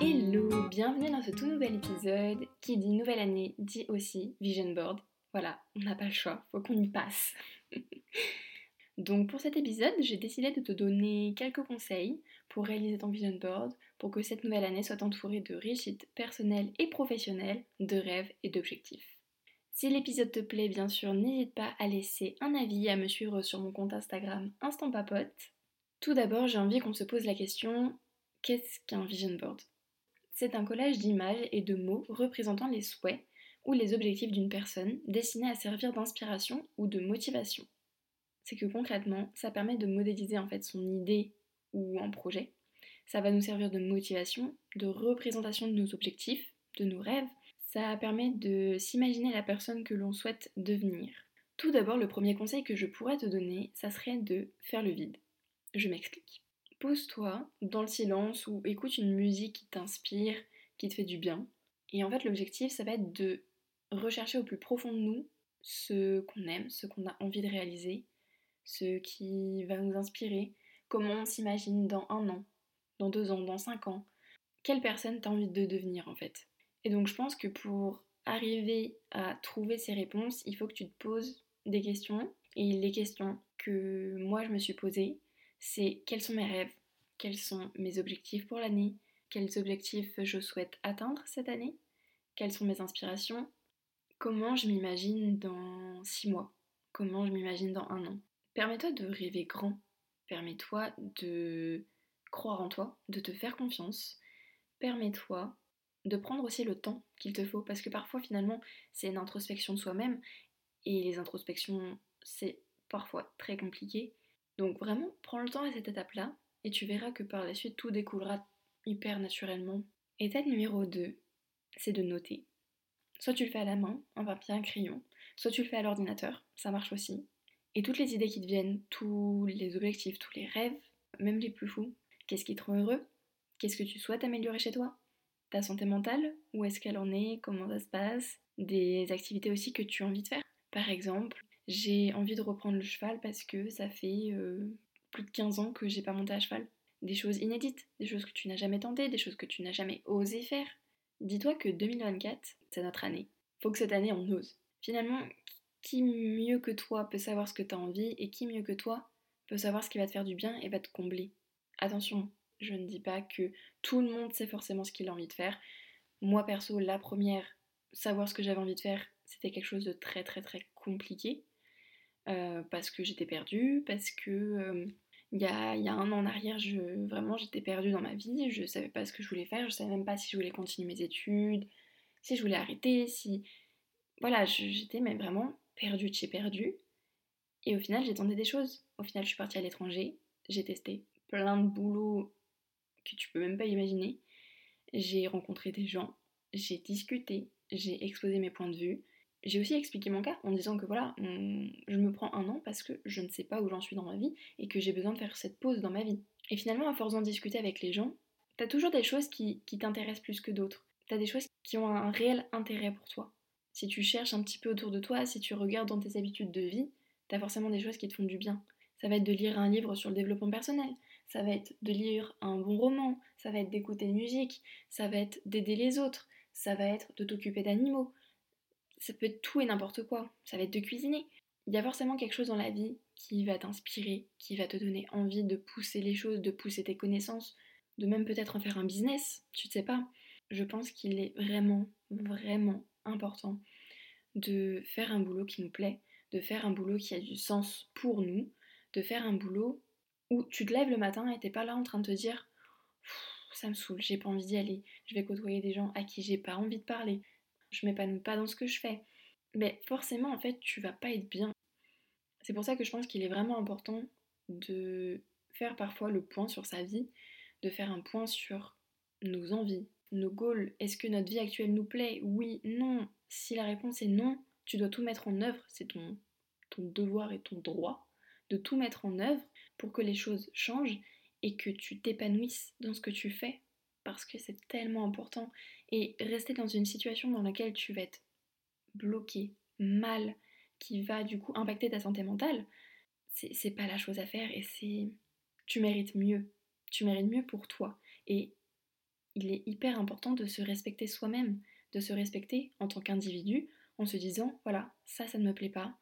Hello, bienvenue dans ce tout nouvel épisode qui dit nouvelle année, dit aussi vision board. Voilà, on n'a pas le choix, faut qu'on y passe. Donc pour cet épisode, j'ai décidé de te donner quelques conseils pour réaliser ton vision board, pour que cette nouvelle année soit entourée de réussites personnelles et professionnelles, de rêves et d'objectifs. Si l'épisode te plaît, bien sûr, n'hésite pas à laisser un avis et à me suivre sur mon compte Instagram Instant Papote. Tout d'abord, j'ai envie qu'on se pose la question qu'est-ce qu'un vision board? C'est un collage d'images et de mots représentant les souhaits ou les objectifs d'une personne destinés à servir d'inspiration ou de motivation. C'est que concrètement, ça permet de modéliser en fait son idée ou un projet. Ça va nous servir de motivation, de représentation de nos objectifs, de nos rêves. Ça permet de s'imaginer la personne que l'on souhaite devenir. Tout d'abord, le premier conseil que je pourrais te donner, ça serait de faire le vide. Je m'explique. Pose-toi dans le silence ou écoute une musique qui t'inspire, qui te fait du bien. Et en fait, l'objectif, ça va être de rechercher au plus profond de nous ce qu'on aime, ce qu'on a envie de réaliser, ce qui va nous inspirer, comment on s'imagine dans un an, dans deux ans, dans cinq ans, quelle personne t'as envie de devenir en fait? Et donc je pense que pour arriver à trouver ces réponses, il faut que tu te poses des questions. Et les questions que moi je me suis posées, c'est quels sont mes rêves, quels sont mes objectifs pour l'année, quels objectifs je souhaite atteindre cette année, quelles sont mes inspirations, comment je m'imagine dans six mois, comment je m'imagine dans un an. Permets-toi de rêver grand, permets-toi de croire en toi, de te faire confiance, permets-toi de prendre aussi le temps qu'il te faut, parce que parfois finalement c'est une introspection de soi-même, et les introspections c'est parfois très compliqué. Donc vraiment, prends le temps à cette étape-là, et tu verras que par la suite tout découlera hyper naturellement. Étape numéro 2, c'est de noter. Soit tu le fais à la main, un papier, un crayon, soit tu le fais à l'ordinateur, ça marche aussi. Et toutes les idées qui te viennent, tous les objectifs, tous les rêves, même les plus fous, qu'est-ce qui te rend heureux? Qu'est-ce que tu souhaites améliorer chez toi? Ta santé mentale Où est-ce qu'elle en est? Comment ça se passe? Des activités aussi que tu as envie de faire. Par exemple, j'ai envie de reprendre le cheval parce que ça fait euh, plus de 15 ans que j'ai pas monté à cheval. Des choses inédites, des choses que tu n'as jamais tentées, des choses que tu n'as jamais osé faire. Dis-toi que 2024, c'est notre année. Faut que cette année on ose. Finalement, qui mieux que toi peut savoir ce que tu as envie et qui mieux que toi peut savoir ce qui va te faire du bien et va te combler? Attention, je ne dis pas que tout le monde sait forcément ce qu'il a envie de faire. Moi perso, la première, savoir ce que j'avais envie de faire, c'était quelque chose de très très très compliqué. Euh, parce que j'étais perdue, parce que euh, il y, a, un an en arrière, je, vraiment j'étais perdue dans ma vie, je savais pas ce que je voulais faire, je savais même pas si je voulais continuer mes études, si je voulais arrêter, si. Voilà, j'étais même vraiment perdu de chez perdu. Et au final, j'ai tenté des choses. Au final, je suis partie à l'étranger, j'ai testé plein de boulots que tu peux même pas imaginer. J'ai rencontré des gens, j'ai discuté, j'ai exposé mes points de vue. J'ai aussi expliqué mon cas en disant que voilà, je me prends un an parce que je ne sais pas où j'en suis dans ma vie et que j'ai besoin de faire cette pause dans ma vie. Et finalement, à force d'en discuter avec les gens, t'as toujours des choses qui, t'intéressent plus que d'autres. T'as des choses qui ont un réel intérêt pour toi si tu cherches un petit peu autour de toi, si tu regardes dans tes habitudes de vie, tu as forcément des choses qui te font du bien. Ça va être de lire un livre sur le développement personnel, ça va être de lire un bon roman, ça va être d'écouter de musique, ça va être d'aider les autres, ça va être de t'occuper d'animaux. Ça peut être tout et n'importe quoi, ça va être de cuisiner. Il y a forcément quelque chose dans la vie qui va t'inspirer, qui va te donner envie de pousser les choses, de pousser tes connaissances, de même peut-être en faire un business, tu ne sais pas. Je pense qu'il est vraiment, vraiment important de faire un boulot qui nous plaît, de faire un boulot qui a du sens pour nous, de faire un boulot où tu te lèves le matin et t'es pas là en train de te dire ça me saoule, j'ai pas envie d'y aller, je vais côtoyer des gens à qui j'ai pas envie de parler, je m'épanouis pas dans ce que je fais. Mais forcément en fait tu vas pas être bien. C'est pour ça que je pense qu'il est vraiment important de faire parfois le point sur sa vie, de faire un point sur nos envies, nos goals, est-ce que notre vie actuelle nous plaît? Oui, non. Si la réponse est non, tu dois tout mettre en œuvre, c'est ton, ton devoir et ton droit de tout mettre en œuvre pour que les choses changent et que tu t'épanouisses dans ce que tu fais parce que c'est tellement important. Et rester dans une situation dans laquelle tu vas être bloqué, mal, qui va du coup impacter ta santé mentale, c'est pas la chose à faire et c'est. Tu mérites mieux. Tu mérites mieux pour toi. Et il est hyper important de se respecter soi-même, de se respecter en tant qu'individu en se disant voilà, ça, ça ne me plaît pas,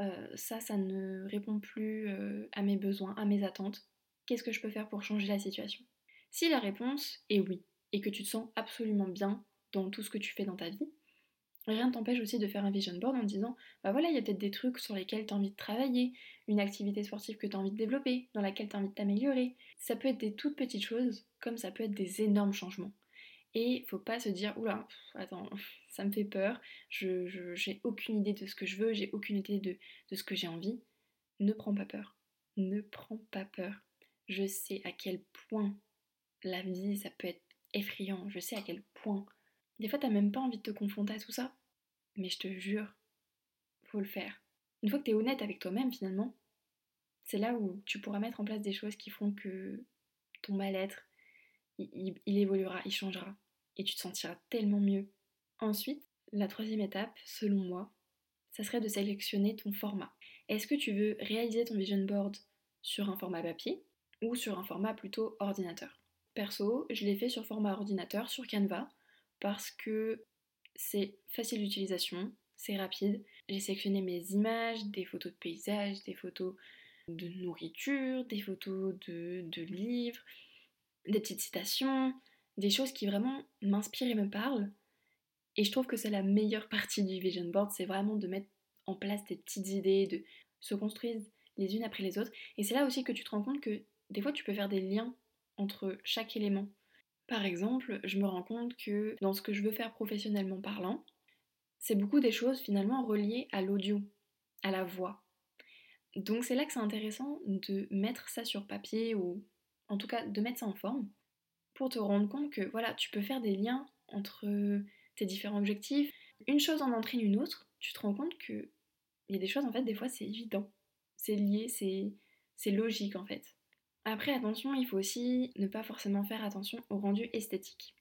euh, ça, ça ne répond plus euh, à mes besoins, à mes attentes. Qu'est-ce que je peux faire pour changer la situation? Si la réponse est oui, et que tu te sens absolument bien dans tout ce que tu fais dans ta vie, rien ne t'empêche aussi de faire un vision board en disant bah voilà, il y a peut-être des trucs sur lesquels tu as envie de travailler, une activité sportive que tu as envie de développer, dans laquelle tu as envie de t'améliorer. Ça peut être des toutes petites choses, comme ça peut être des énormes changements. Et faut pas se dire oula, attends, ça me fait peur, je, j'ai aucune idée de ce que je veux, j'ai aucune idée de ce que j'ai envie. Ne prends pas peur. Ne prends pas peur. Je sais à quel point la vie, ça peut être effrayant. Je sais à quel point. Des fois, t'as même pas envie de te confronter à tout ça. Mais je te jure, faut le faire. Une fois que t'es honnête avec toi-même, finalement, c'est là où tu pourras mettre en place des choses qui feront que ton mal-être, il, évoluera, il changera. Et tu te sentiras tellement mieux. Ensuite, la troisième étape, selon moi, ça serait de sélectionner ton format. Est-ce que tu veux réaliser ton vision board sur un format papier ou sur un format plutôt ordinateur? Je l'ai fait sur format ordinateur, sur Canva, parce que c'est facile d'utilisation, c'est rapide. J'ai sélectionné mes images, des photos de paysages, des photos de nourriture, des photos de, de livres, des petites citations, des choses qui vraiment m'inspirent et me parlent. Et je trouve que c'est la meilleure partie du vision board, c'est vraiment de mettre en place des petites idées, de se construire les unes après les autres. Et c'est là aussi que tu te rends compte que des fois tu peux faire des liens entre chaque élément. Par exemple, je me rends compte que dans ce que je veux faire professionnellement parlant, c'est beaucoup des choses finalement reliées à l'audio, à la voix. Donc c'est là que c'est intéressant de mettre ça sur papier ou en tout cas de mettre ça en forme pour te rendre compte que voilà, tu peux faire des liens entre tes différents objectifs. Une chose en entraîne une autre, tu te rends compte que il y a des choses en fait, des fois c'est évident, c'est lié, c'est logique en fait. Après attention, il faut aussi ne pas forcément faire attention au rendu esthétique.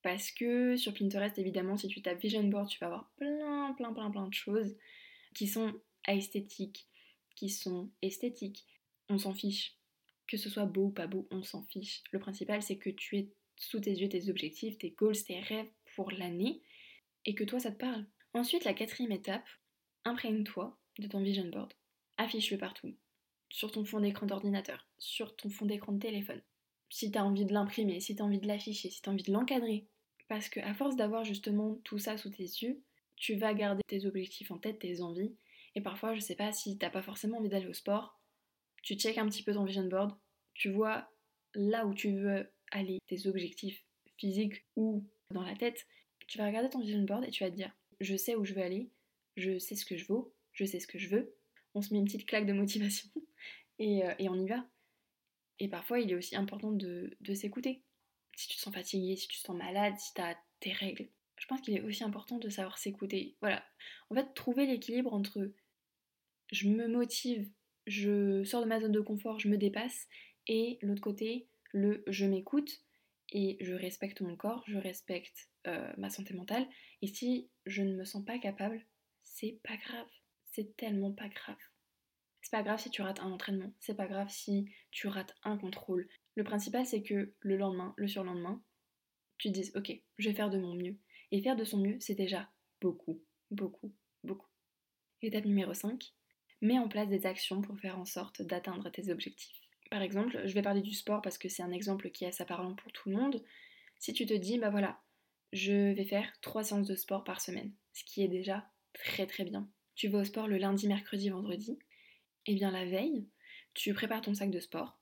Parce que sur Pinterest, évidemment, si tu tapes Vision Board, tu vas avoir plein, plein, plein, plein de choses qui sont esthétiques, qui sont esthétiques. On s'en fiche. Que ce soit beau ou pas beau, on s'en fiche. Le principal, c'est que tu aies sous tes yeux tes objectifs, tes goals, tes rêves pour l'année et que toi, ça te parle. Ensuite, la quatrième étape, imprègne-toi de ton vision board. Affiche-le partout. Sur ton fond d'écran d'ordinateur, sur ton fond d'écran de téléphone. Si tu as envie de l'imprimer, si tu as envie de l'afficher, si tu as envie de l'encadrer. Parce que à force d'avoir justement tout ça sous tes yeux, tu vas garder tes objectifs en tête, tes envies. Et parfois, je sais pas si t'as pas forcément envie d'aller au sport, tu check un petit peu ton vision board, tu vois là où tu veux aller, tes objectifs physiques ou dans la tête, tu vas regarder ton vision board et tu vas te dire je sais où je veux aller, je sais ce que je vaux, je sais ce que je veux. On se met une petite claque de motivation et, euh, et on y va. Et parfois, il est aussi important de, de s'écouter. Si tu te sens fatigué, si tu te sens malade, si tu as tes règles, je pense qu'il est aussi important de savoir s'écouter. Voilà. En fait, trouver l'équilibre entre je me motive, je sors de ma zone de confort, je me dépasse, et l'autre côté, le je m'écoute et je respecte mon corps, je respecte euh, ma santé mentale. Et si je ne me sens pas capable, c'est pas grave. C'est tellement pas grave. C'est pas grave si tu rates un entraînement, c'est pas grave si tu rates un contrôle. Le principal, c'est que le lendemain, le surlendemain, tu te dises Ok, je vais faire de mon mieux. Et faire de son mieux, c'est déjà beaucoup, beaucoup, beaucoup. Étape numéro 5 mets en place des actions pour faire en sorte d'atteindre tes objectifs. Par exemple, je vais parler du sport parce que c'est un exemple qui est assez parlant pour tout le monde. Si tu te dis, bah voilà, je vais faire trois séances de sport par semaine, ce qui est déjà très très bien. Tu vas au sport le lundi, mercredi, vendredi. Eh bien la veille, tu prépares ton sac de sport.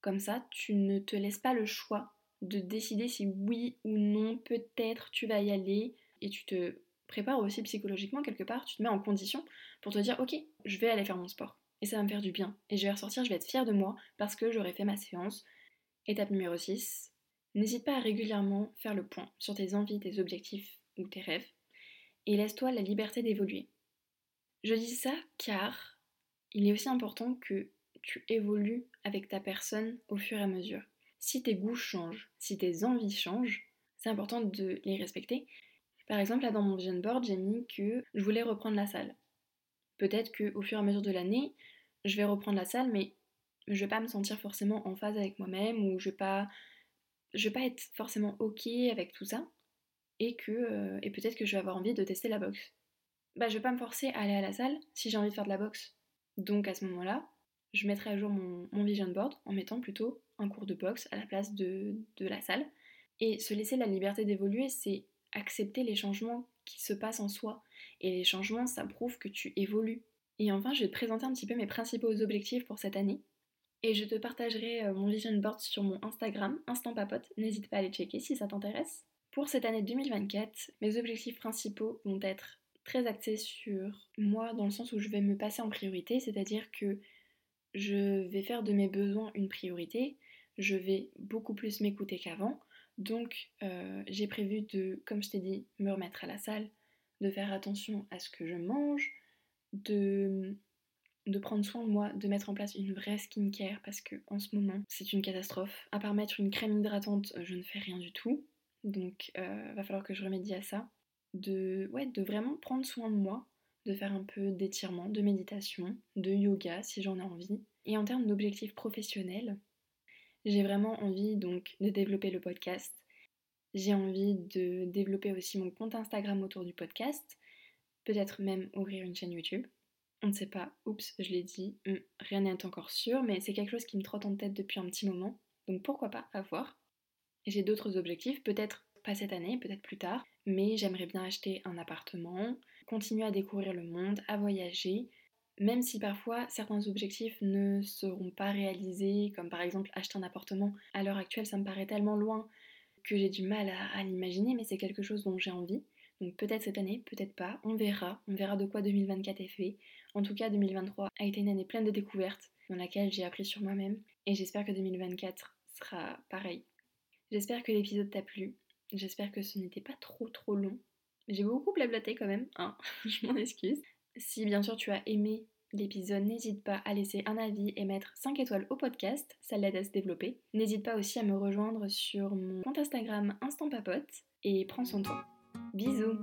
Comme ça, tu ne te laisses pas le choix de décider si oui ou non peut-être tu vas y aller et tu te prépares aussi psychologiquement quelque part, tu te mets en condition pour te dire ok, je vais aller faire mon sport et ça va me faire du bien et je vais ressortir, je vais être fière de moi parce que j'aurai fait ma séance. Étape numéro 6, n'hésite pas à régulièrement faire le point sur tes envies, tes objectifs ou tes rêves et laisse-toi la liberté d'évoluer. Je dis ça car il est aussi important que tu évolues avec ta personne au fur et à mesure. Si tes goûts changent, si tes envies changent, c'est important de les respecter. Par exemple, là dans mon vision board, j'ai mis que je voulais reprendre la salle. Peut-être qu'au fur et à mesure de l'année, je vais reprendre la salle, mais je vais pas me sentir forcément en phase avec moi-même ou je vais pas vais pas être forcément ok avec tout ça et que euh, et peut-être que je vais avoir envie de tester la boxe. Bah je vais pas me forcer à aller à la salle si j'ai envie de faire de la boxe. Donc à ce moment-là, je mettrai à jour mon, vision board en mettant plutôt un cours de boxe à la place de, de la salle. Et se laisser la liberté d'évoluer, c'est accepter les changements qui se passent en soi. Et les changements, ça prouve que tu évolues. Et enfin, je vais te présenter un petit peu mes principaux objectifs pour cette année. Et je te partagerai euh, mon vision board sur mon Instagram, Instant Papote. N'hésite pas à aller checker si ça t'intéresse. Pour cette année 2024, mes objectifs principaux vont être très axés sur moi dans le sens où je vais me passer en priorité, c'est-à-dire que je vais faire de mes besoins une priorité, je vais beaucoup plus m'écouter qu'avant. Donc euh, j'ai prévu de, comme je t'ai dit, me remettre à la salle, de faire attention à ce que je mange, de prendre soin de moi, de mettre en place une vraie skincare parce que en ce moment c'est une catastrophe. À part mettre une crème hydratante, je ne fais rien du tout. Donc euh, va falloir que je remédie à ça. De, ouais, de vraiment prendre soin de moi, de faire un peu d'étirement, de méditation, de yoga si j'en ai envie. Et en termes d'objectifs professionnels, j'ai vraiment envie donc de développer le podcast. J'ai envie de développer aussi mon compte Instagram autour du podcast. Peut-être même ouvrir une chaîne YouTube. On ne sait pas, oups, je l'ai dit, hmm, rien n'est encore sûr, mais c'est quelque chose qui me trotte en tête depuis un petit moment, donc pourquoi pas, à voir. J'ai d'autres objectifs, peut-être pas cette année, peut-être plus tard, mais j'aimerais bien acheter un appartement, continuer à découvrir le monde, à voyager, même si parfois certains objectifs ne seront pas réalisés, comme par exemple acheter un appartement, à l'heure actuelle ça me paraît tellement loin que j'ai du mal à, à l'imaginer, mais c'est quelque chose dont j'ai envie. Donc peut-être cette année, peut-être pas, on verra, on verra de quoi 2024 est fait. En tout cas, 2023 a été une année pleine de découvertes dans laquelle j'ai appris sur moi-même et j'espère que 2024 sera pareil. J'espère que l'épisode t'a plu, j'espère que ce n'était pas trop trop long. J'ai beaucoup blablaté quand même, hein, je m'en excuse. Si bien sûr tu as aimé l'épisode, n'hésite pas à laisser un avis et mettre 5 étoiles au podcast, ça l'aide à se développer. N'hésite pas aussi à me rejoindre sur mon compte Instagram Instant Papote et prends soin de toi. Bisous